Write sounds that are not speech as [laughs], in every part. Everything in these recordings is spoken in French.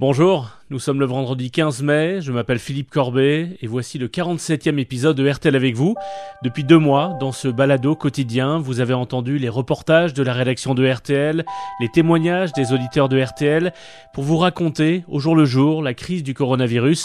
Bonjour, nous sommes le vendredi 15 mai, je m'appelle Philippe Corbet et voici le 47e épisode de RTL avec vous. Depuis deux mois, dans ce balado quotidien, vous avez entendu les reportages de la rédaction de RTL, les témoignages des auditeurs de RTL pour vous raconter au jour le jour la crise du coronavirus.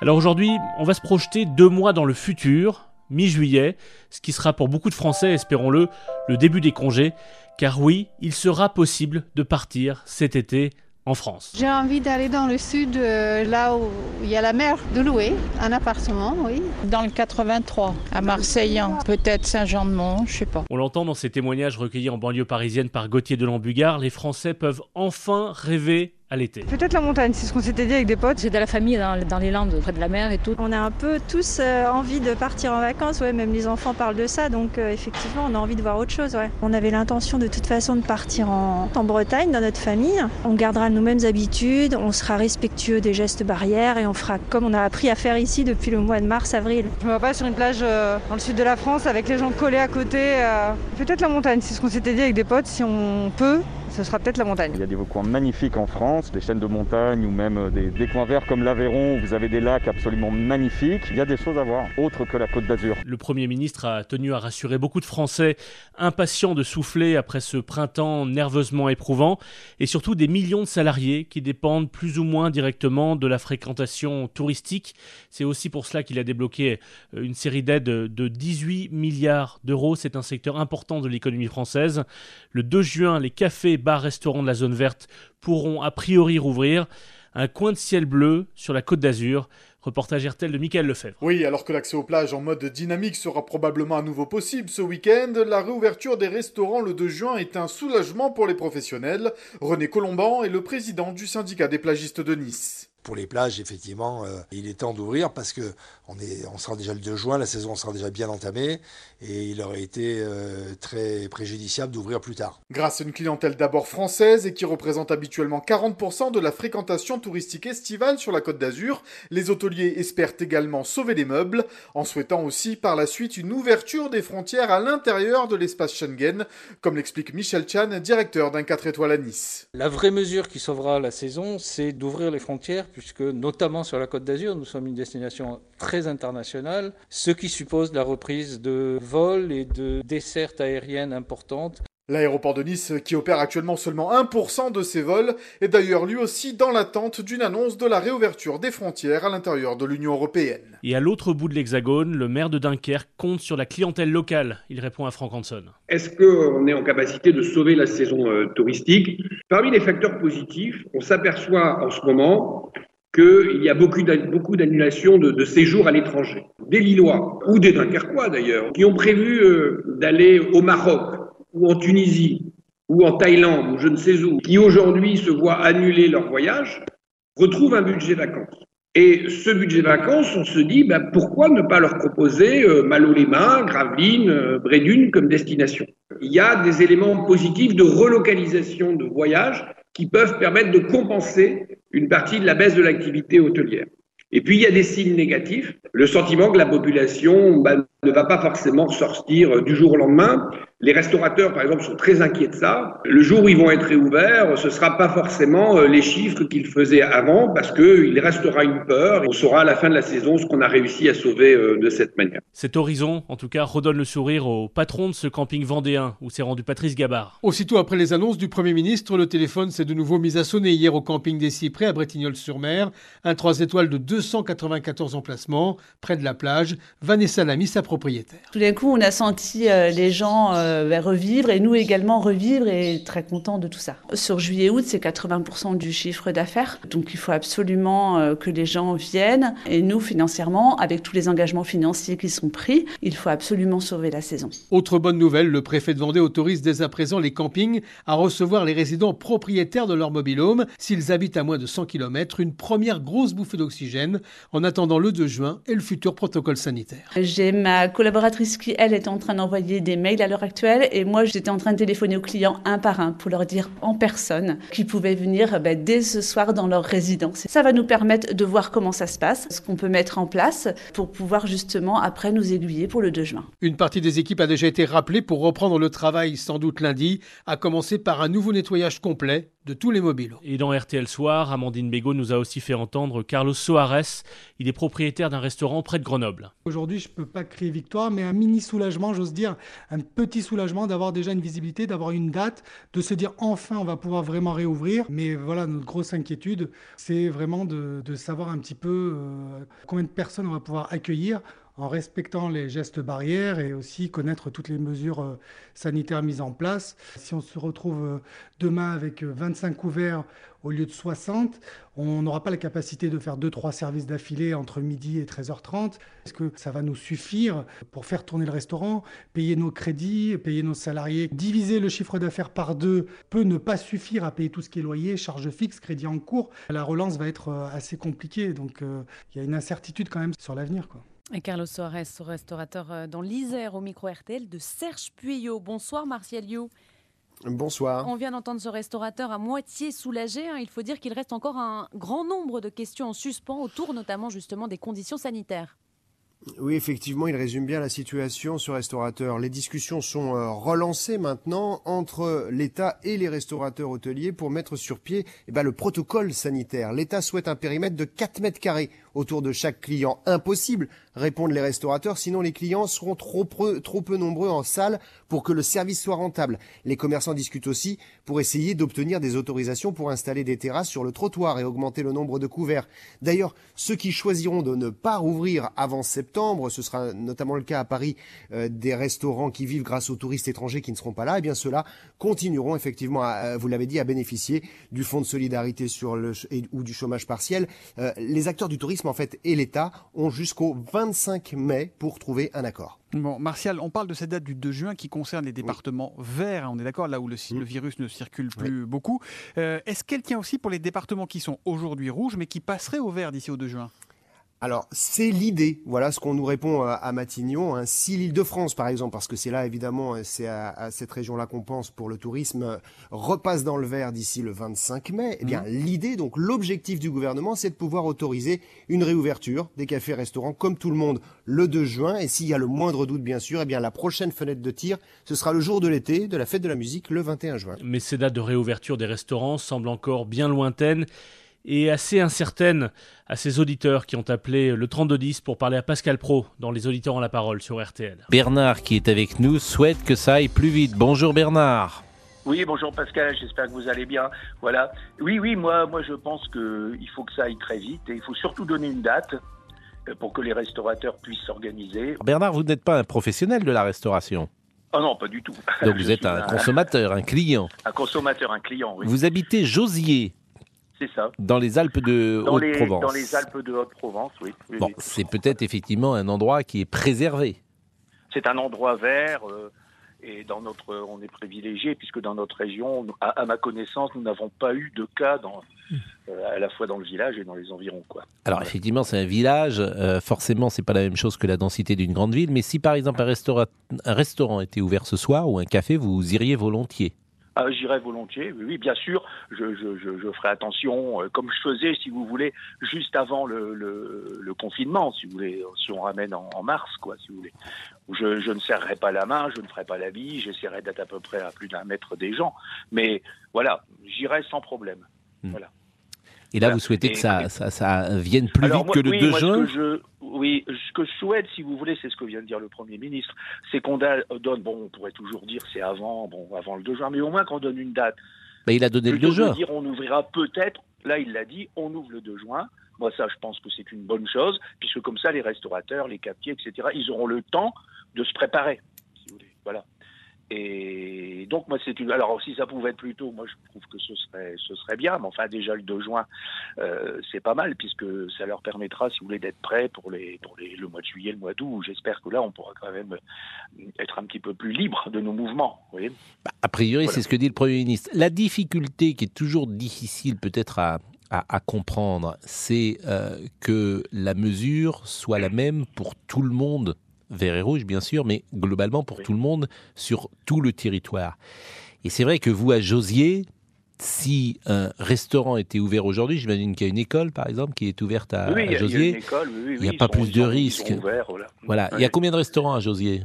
Alors aujourd'hui, on va se projeter deux mois dans le futur, mi-juillet, ce qui sera pour beaucoup de Français, espérons-le, le début des congés, car oui, il sera possible de partir cet été en France. J'ai envie d'aller dans le sud, euh, là où il y a la mer, de louer un appartement, oui. Dans le 83, à Marseille, peut-être Saint-Jean-de-Mont, je sais pas. On l'entend dans ces témoignages recueillis en banlieue parisienne par Gauthier de Lambugard, les Français peuvent enfin rêver à l'été. Peut-être la montagne, c'est ce qu'on s'était dit avec des potes. J'ai de la famille dans, les Landes, près de la mer et tout. On a un peu tous euh, envie de partir en vacances, ouais, même les enfants parlent de ça, donc euh, effectivement on a envie de voir autre chose. Ouais. On avait l'intention de toute façon de partir en, en Bretagne dans notre famille. On gardera nos mêmes habitudes, on sera respectueux des gestes barrières et on fera comme on a appris à faire ici depuis le mois de mars-avril. Je me vois pas sur une plage euh, dans le sud de la France avec les gens collés à côté. Peut-être la montagne, c'est ce qu'on s'était dit avec des potes, si on peut ce sera peut-être la montagne. Il y a des coins magnifiques en France, des chaînes de montagne ou même euh, des, coins verts comme l'Aveyron où vous avez des lacs absolument magnifiques. Il y a des choses à voir, autres que la Côte d'Azur. Le Premier ministre a tenu à rassurer beaucoup de Français impatients de souffler après ce printemps nerveusement éprouvant et surtout des millions de salariés qui dépendent plus ou moins directement de la fréquentation touristique. C'est aussi pour cela qu'il a débloqué euh, une série d'aides de 18 milliards d'euros. C'est un secteur important de l'économie française. Le 2 juin, les cafés bars-restaurants de la zone verte pourront a priori rouvrir. Un coin de ciel bleu sur la côte d'Azur. Reportage RTL de Michael Lefebvre. Oui, alors que l'accès aux plages en mode dynamique sera probablement à nouveau possible ce week-end, la réouverture des restaurants le 2 juin est un soulagement pour les professionnels. René Colomban est le président du syndicat des plagistes de Nice. Pour les plages, effectivement, euh, il est temps d'ouvrir parce que on, est, on sera déjà le 2 juin, la saison sera déjà bien entamée et il aurait été euh, très préjudiciable d'ouvrir plus tard. Grâce à une clientèle d'abord française et qui représente habituellement 40% de la fréquentation touristique estivale sur la côte d'Azur, les hôteliers espèrent également sauver les meubles en souhaitant aussi par la suite une ouverture des frontières à l'intérieur de l'espace Schengen, comme l'explique Michel Chan, directeur d'un 4 étoiles à Nice. La vraie mesure qui sauvera la saison, c'est d'ouvrir les frontières puisque notamment sur la Côte d'Azur, nous sommes une destination très internationale, ce qui suppose la reprise de vols et de dessertes aériennes importantes. L'aéroport de Nice, qui opère actuellement seulement 1% de ses vols, est d'ailleurs lui aussi dans l'attente d'une annonce de la réouverture des frontières à l'intérieur de l'Union européenne. Et à l'autre bout de l'Hexagone, le maire de Dunkerque compte sur la clientèle locale. Il répond à Franck Hanson. Est-ce qu'on est en capacité de sauver la saison euh, touristique? Parmi les facteurs positifs, on s'aperçoit en ce moment qu'il y a beaucoup d'annulations de, séjours à l'étranger. Des Lillois, ou des Dunkerquois d'ailleurs, qui ont prévu euh, d'aller au Maroc, ou en Tunisie, ou en Thaïlande, ou je ne sais où, qui aujourd'hui se voient annuler leur voyage, retrouvent un budget vacances. Et ce budget vacances, on se dit, ben, pourquoi ne pas leur proposer euh, Malo-les-Mains, Gravelines, euh, Brédune comme destination? Il y a des éléments positifs de relocalisation de voyages qui peuvent permettre de compenser une partie de la baisse de l'activité hôtelière. Et puis, il y a des signes négatifs. Le sentiment que la population bah, ne va pas forcément sortir du jour au lendemain. Les restaurateurs, par exemple, sont très inquiets de ça. Le jour où ils vont être réouverts, ce ne sera pas forcément euh, les chiffres qu'ils faisaient avant, parce qu'il restera une peur. On saura à la fin de la saison ce qu'on a réussi à sauver euh, de cette manière. Cet horizon, en tout cas, redonne le sourire au patron de ce camping vendéen, où s'est rendu Patrice Gabard. Aussitôt après les annonces du Premier ministre, le téléphone s'est de nouveau mis à sonner hier au camping des Cyprès à Bretignolles-sur-Mer. Un 3 étoiles de 294 emplacements, près de la plage. Vanessa Lamy, sa propriétaire. Tout d'un coup, on a senti euh, les gens euh, revivre et nous également revivre et très contents de tout ça. Sur juillet-août, c'est 80% du chiffre d'affaires. Donc il faut absolument euh, que les gens viennent. Et nous, financièrement, avec tous les engagements financiers qui sont pris, il faut absolument sauver la saison. Autre bonne nouvelle, le préfet de Vendée autorise dès à présent les campings à recevoir les résidents propriétaires de leur mobilhome s'ils habitent à moins de 100 km. Une première grosse bouffée d'oxygène en attendant le 2 juin et le futur protocole sanitaire. J'ai ma collaboratrice qui, elle, est en train d'envoyer des mails à l'heure actuelle et moi, j'étais en train de téléphoner aux clients un par un pour leur dire en personne qu'ils pouvaient venir ben, dès ce soir dans leur résidence. Ça va nous permettre de voir comment ça se passe, ce qu'on peut mettre en place pour pouvoir justement après nous aiguiller pour le 2 juin. Une partie des équipes a déjà été rappelée pour reprendre le travail sans doute lundi, à commencer par un nouveau nettoyage complet de tous les mobiles. Et dans RTL Soir, Amandine Bégaud nous a aussi fait entendre Carlos Soares. Il est propriétaire d'un restaurant près de Grenoble. Aujourd'hui, je ne peux pas crier victoire, mais un mini soulagement, j'ose dire, un petit soulagement d'avoir déjà une visibilité, d'avoir une date, de se dire enfin on va pouvoir vraiment réouvrir. Mais voilà, notre grosse inquiétude, c'est vraiment de, savoir un petit peu euh, combien de personnes on va pouvoir accueillir en respectant les gestes barrières et aussi connaître toutes les mesures euh, sanitaires mises en place. Si on se retrouve euh, demain avec 25 euh, couverts au lieu de 60, on n'aura pas la capacité de faire 2-3 services d'affilée entre midi et 13h30. Est-ce que ça va nous suffire pour faire tourner le restaurant, payer nos crédits, payer nos salariés? Diviser le chiffre d'affaires par deux peut ne pas suffire à payer tout ce qui est loyer, charges fixes, crédit en cours. La relance va être assez compliquée, donc il y a une incertitude quand même sur l'avenir. Et Carlos Soares, restaurateur euh, dans l'Isère au micro RTL de Serge Puyot. Bonsoir Martial You. Bonsoir. On vient d'entendre ce restaurateur à moitié soulagé. Hein. Il faut dire qu'il reste encore un grand nombre de questions en suspens autour notamment justement des conditions sanitaires. Oui, effectivement, il résume bien la situation, ce restaurateur. Les discussions sont euh, relancées maintenant entre l'État et les restaurateurs hôteliers pour mettre sur pied eh ben, le protocole sanitaire. L'État souhaite un périmètre de 4 mètres carrés autour de chaque client. Impossible, répondent les restaurateurs, sinon les clients seront trop trop peu nombreux en salle pour que le service soit rentable. Les commerçants discutent aussi pour essayer d'obtenir des autorisations pour installer des terrasses sur le trottoir et augmenter le nombre de couverts. D'ailleurs, ceux qui choisiront de ne pas rouvrir avant septembre, ce sera notamment le cas à Paris euh, des restaurants qui vivent grâce aux touristes étrangers qui ne seront pas là, et eh bien ceux-là continueront effectivement, à, vous l'avez dit, à bénéficier du fonds de solidarité sur le, ou du chômage partiel. Euh, les acteurs du tourisme en fait et l'État ont jusqu'au 25 mai pour trouver un accord. Bon, Martial, on parle de cette date du 2 juin qui concerne les départements verts, hein, on est d'accord, là où le, mm. virus ne circule plus beaucoup. Euh, est-ce qu'elle tient aussi pour les départements qui sont aujourd'hui rouges mais qui passeraient au vert d'ici au 2 juin? Alors, c'est l'idée. Voilà ce qu'on nous répond à, Matignon. Hein. Si l'île de France, par exemple, parce que c'est là, évidemment, c'est à, cette région-là qu'on pense pour le tourisme, repasse dans le vert d'ici le 25 mai, eh bien, mmh. l'idée, donc l'objectif du gouvernement, c'est de pouvoir autoriser une réouverture des cafés-restaurants comme tout le monde le 2 juin. Et s'il y a le moindre doute, bien sûr, eh bien, la prochaine fenêtre de tir, ce sera le jour de l'été, de la fête de la musique, le 21 juin. Mais ces dates de réouverture des restaurants semblent encore bien lointaines et assez incertaine à ses auditeurs qui ont appelé le 3210 pour parler à Pascal Pro dans Les auditeurs ont la parole sur RTL. Bernard qui est avec nous souhaite que ça aille plus vite. Bonjour Bernard. Oui, bonjour Pascal, j'espère que vous allez bien. Voilà. Oui, oui, moi, moi je pense qu'il faut que ça aille très vite et il faut surtout donner une date euh, pour que les restaurateurs puissent s'organiser. Bernard, vous n'êtes pas un professionnel de la restauration ah non, pas du tout. Donc vous êtes un, consommateur, un client. Un consommateur, un client, oui. Vous habitez Josier. C'est ça. Dans les Alpes de Haute-Provence. Dans les Alpes de Haute-Provence, oui. bon, c'est peut-être effectivement un endroit qui est préservé. C'est un endroit vert. Euh, et dans notre, on est privilégié puisque dans notre région, à, ma connaissance, nous n'avons pas eu de cas dans, euh, à la fois dans le village et dans les environs. Quoi. Alors effectivement, c'est un village. Euh, forcément, c'est pas la même chose que la densité d'une grande ville. Mais si par exemple un restaurant était ouvert ce soir ou un café, vous iriez volontiers. Ah, J'irai volontiers, oui, bien sûr, je, je, je, ferai attention, euh, comme je faisais, si vous voulez, juste avant le, le, confinement, si vous voulez, si on ramène en, mars, quoi, si vous voulez. Je, je ne serrerai pas la main, je ne ferai pas la vie, j'essaierai d'être à peu près à plus d'un mètre des gens, mais voilà, j'irai sans problème. Hmm. Voilà. Et là, vous souhaitez que ça, ça, ça, vienne plus vite que le 2 juin Oui, ce que je souhaite, si vous voulez, c'est ce que vient de dire le Premier ministre, c'est qu'on donne, bon, on pourrait toujours dire c'est avant, bon, avant le 2 juin, mais au moins qu'on donne une date. Mais il a donné le 2 juin. dire on ouvrira peut-être, là il l'a dit, on ouvre le 2 juin. Moi, ça, je pense que c'est une bonne chose, puisque comme ça, les restaurateurs, les cafetiers, etc., ils auront le temps de se préparer, si vous voulez. Voilà. Et donc, moi, c'est une. Alors, si ça pouvait être plus tôt, moi, je trouve que ce serait, ce serait bien. Mais enfin, déjà, le 2 juin, euh, c'est pas mal, puisque ça leur permettra, si vous voulez, d'être prêts pour, les, pour les, le mois de juillet, le mois d'août. J'espère que là, on pourra quand même être un petit peu plus libre de nos mouvements. Vous voyez bah, a priori, c'est ce que dit le Premier ministre. La difficulté qui est toujours difficile, peut-être, à, à, comprendre, c'est euh, que la mesure soit la même pour tout le monde vert et rouge bien sûr, mais globalement pour tout le monde sur tout le territoire. Et c'est vrai que vous, à Josier, si un restaurant était ouvert aujourd'hui, j'imagine qu'il y a une école, par exemple, qui est ouverte à, Josier. Il n'y a, pas plus de risques. voilà. Il y a combien de restaurants à Josier?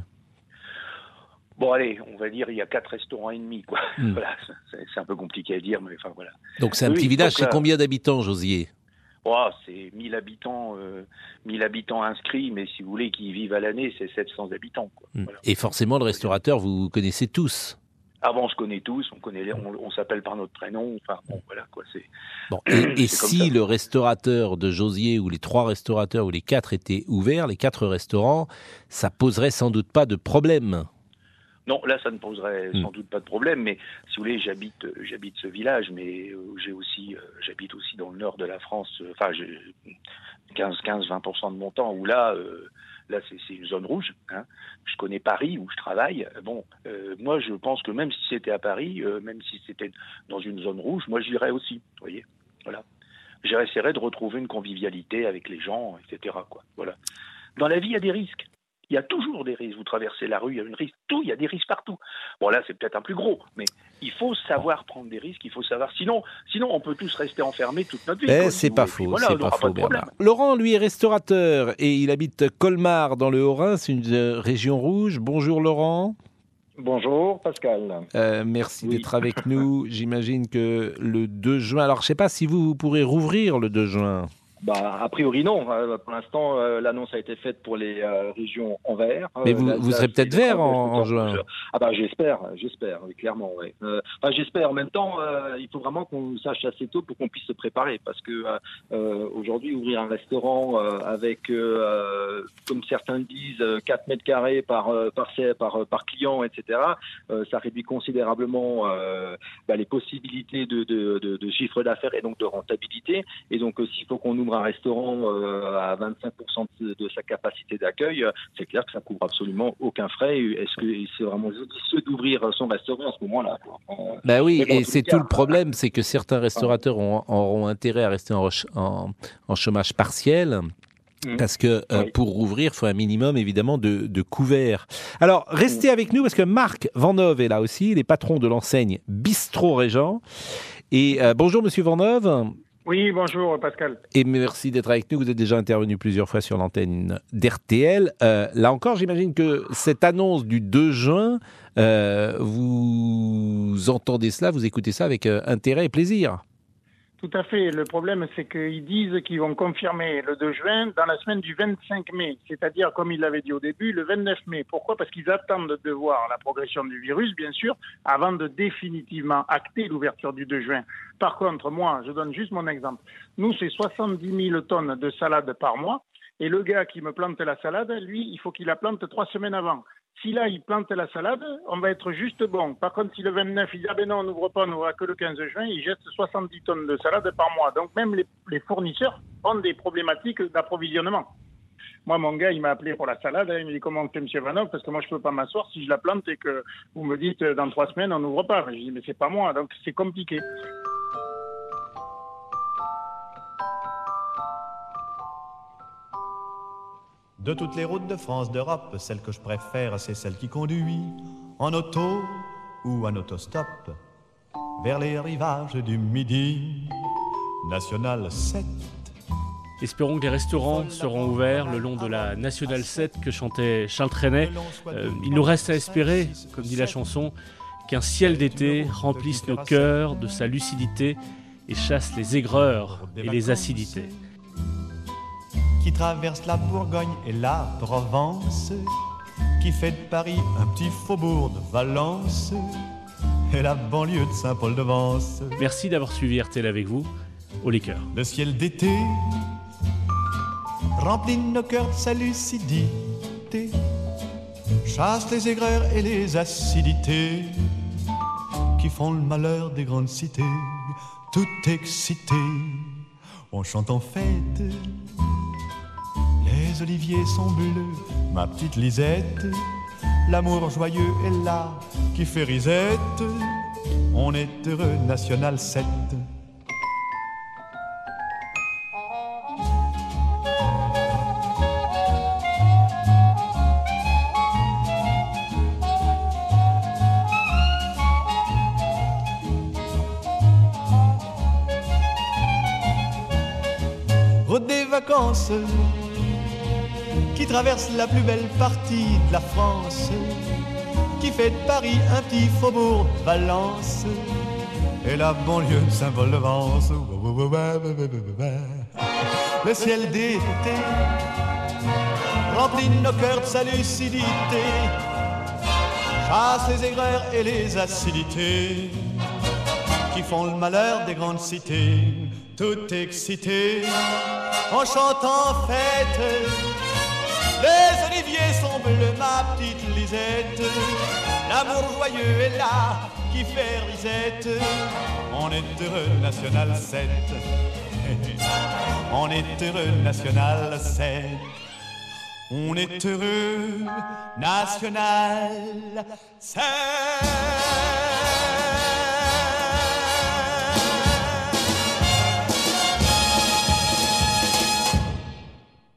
Bon, allez, on va dire il y a quatre restaurants et demi, quoi. Hmm. [laughs] Voilà, c'est un peu compliqué à dire, mais enfin voilà. Donc c'est un Oui, petit oui, village. C'est combien d'habitants, Josier? Oh, c'est 1000 habitants, euh, 1000 habitants inscrits, mais si vous voulez, qui vivent à l'année, c'est 700 habitants. Quoi. Hmm. Et forcément, le restaurateur, vous connaissez tous. Avant, on se connaît tous, on connaît, les- on, on s'appelle par notre prénom. Enfin, bon, voilà quoi. C'est Bon, et, [clears throat] si le restaurateur de Josier ou les trois restaurateurs ou les quatre étaient ouverts, les quatre restaurants, ça poserait sans doute pas de problème. Non, là, ça ne poserait Hmm. sans doute pas de problème, mais si vous voulez, j'habite, j'habite ce village, mais euh, j'ai aussi, euh, j'habite aussi dans le nord de la France. euh, Enfin, j'ai 15, 15, 20 de mon temps où là, euh, là, c'est une zone rouge. Hein. Je connais Paris où je travaille. Bon, euh, moi, je pense que même si c'était à Paris, euh, même si c'était dans une zone rouge, moi, j'irais aussi. Vous voyez, voilà. J'essaierais de retrouver une convivialité avec les gens, etc. Quoi. Voilà. Dans la vie, il y a des risques. Il y a toujours des risques. Vous traversez la rue, il y a une risque. Tout, il y a des risques partout. Bon, là, c'est peut-être un plus gros, mais il faut savoir prendre des risques. Il faut savoir. Sinon, sinon, on peut tous rester enfermés toute notre vie. Eh, c'est pas faux, voilà, c'est pas faux. Bernard. Laurent, lui, est restaurateur et il habite Colmar dans le Haut-Rhin, c'est une euh, région rouge. Bonjour Laurent. Bonjour Pascal. Euh, merci d'être avec [laughs] nous. J'imagine que le 2 juin, alors je sais pas si vous, vous pourrez rouvrir le 2 juin. Bah, a priori non. Euh, pour l'instant, euh, l'annonce a été faite pour les euh, régions en vert. Mais vous, vous serez peut-être vert en, en juin. Ah bah j'espère, j'espère, clairement. Ouais. Euh, enfin, j'espère. En même temps, euh, il faut vraiment qu'on sache assez tôt pour qu'on puisse se préparer, parce que aujourd'hui, ouvrir un restaurant euh, avec, euh, comme certains disent, euh, 4 mètres carrés par par par, par client, etc. euh, ça réduit considérablement euh, bah, les possibilités de, de, de, de chiffre d'affaires et donc de rentabilité. Et donc, s'il faut qu'on ouvre un restaurant euh, à 25% de, sa capacité d'accueil, c'est clair que ça couvre absolument aucun frais. Est-ce que c'est vraiment judicieux d'ouvrir son restaurant à ce moment-là Bah oui, et c'est tout le problème, c'est que certains restaurateurs ont- auront intérêt à rester en, chômage partiel. Mhm. Parce que euh, pour rouvrir, il faut un minimum évidemment de, de couverts. Alors, restez avec nous parce que Marc Vanov est là aussi, il est patron de l'enseigne Bistro Régent. Et euh, bonjour Monsieur Vanov. Oui, bonjour Pascal. Et merci d'être avec nous. Vous êtes déjà intervenu plusieurs fois sur l'antenne d'RTL. Euh, là encore, j'imagine que cette annonce du 2 juin, euh, vous entendez cela, vous écoutez ça avec euh, intérêt et plaisir. Tout à fait. Le problème, c'est qu'ils disent qu'ils vont confirmer le 2 juin dans la semaine du 25 mai, c'est-à-dire, comme il l'avait dit au début, le 29 mai. Pourquoi? Parce qu'ils attendent de voir la progression du virus, bien sûr, avant de définitivement acter l'ouverture du 2 juin. Par contre, moi, je donne juste mon exemple. Nous, c'est 70 000 tonnes de salade par mois. Et le gars qui me plante la salade, lui, il faut qu'il la plante trois semaines avant. Si là, il plante la salade, on va être juste bon. Par contre, si le 29, il dit, ah ben non, on n'ouvre pas, on n'ouvrira que le 15 juin, il jette 70 tonnes de salade par mois. Donc même les, les fournisseurs ont des problématiques d'approvisionnement. Moi, mon gars, il m'a appelé pour la salade. hein, il me dit comment on fait, monsieur Vanov? Parce que moi, je peux pas m'asseoir si je la plante et que vous me dites euh, dans trois semaines, on n'ouvre pas. Je dis, mais c'est pas moi. Donc, c'est compliqué. De toutes les routes de France, d'Europe, celle que je préfère, c'est celle qui conduit en auto ou en autostop vers les rivages du Midi. National 7. Espérons que les restaurants seront ouverts le long de la Nationale 7 que chantait Charles Trenet. Euh, il nous reste à espérer, comme dit la chanson, qu'un ciel d'été remplisse nos cœurs de sa lucidité et chasse les aigreurs et les acidités. Qui traverse la Bourgogne et la Provence, qui fait de Paris un petit faubourg de Valence et la banlieue de Saint-Paul-de-Vence. Merci d'avoir suivi RTL avec vous. Au liqueur. Le ciel d'été remplit nos cœurs de sa lucidité, chasse les aigreurs et les acidités qui font le malheur des grandes cités, tout excité. On chante en fête, les oliviers sont bleus, ma petite Lisette, l'amour joyeux est là qui fait risette. On est heureux, National 7. Route des vacances qui traverse la plus belle partie de la France, qui fait de Paris un petit faubourg Valence et la banlieue symbole de Vence. Le ciel d'été remplit nos cœurs de sa lucidité, chasse les aigreurs et les acidités qui font le malheur des grandes cités, tout excité en chantant fête. Ma petite Lisette. L'amour joyeux est là qui fait risette. On est heureux, National 7. [laughs] On est heureux, National 7. On est heureux, National 7.